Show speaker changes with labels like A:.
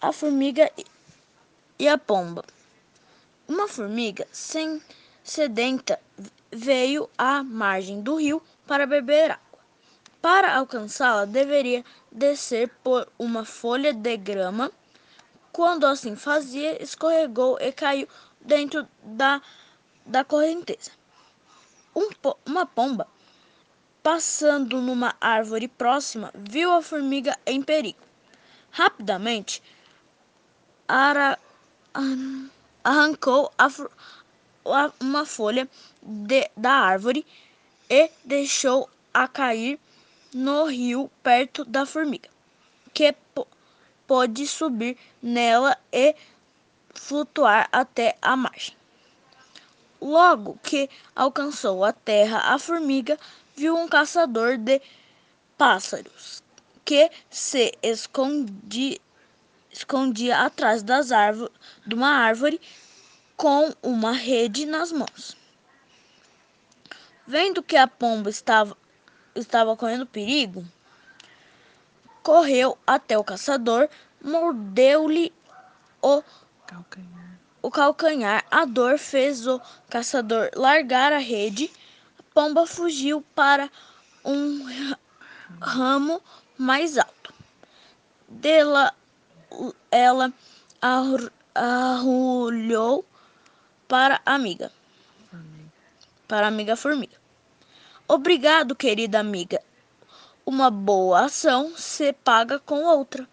A: a formiga e a pomba. Uma formiga sem sedenta veio à margem do rio para beber água. Para alcançá-la, deveria descer por uma folha de grama. Quando assim fazia, escorregou e caiu dentro da, da correnteza. Um, uma pomba, passando numa árvore próxima, viu a formiga em perigo. Rapidamente, ara, arrancou a, a, uma folha de, da árvore e deixou a cair no rio perto da formiga, que pôde subir nela e flutuar até a margem. Logo que alcançou a terra, a formiga viu um caçador de pássaros que se escondia, escondia atrás das árvores, de uma árvore com uma rede nas mãos. Vendo que a pomba estava, estava correndo perigo, correu até o caçador, mordeu-lhe o calcanhar. o calcanhar. A dor fez o caçador largar a rede. A pomba fugiu para um ramo mais alto. Dela, ela arrulhou para a amiga. Para a amiga formiga. Obrigado, querida amiga. Uma boa ação se paga com outra.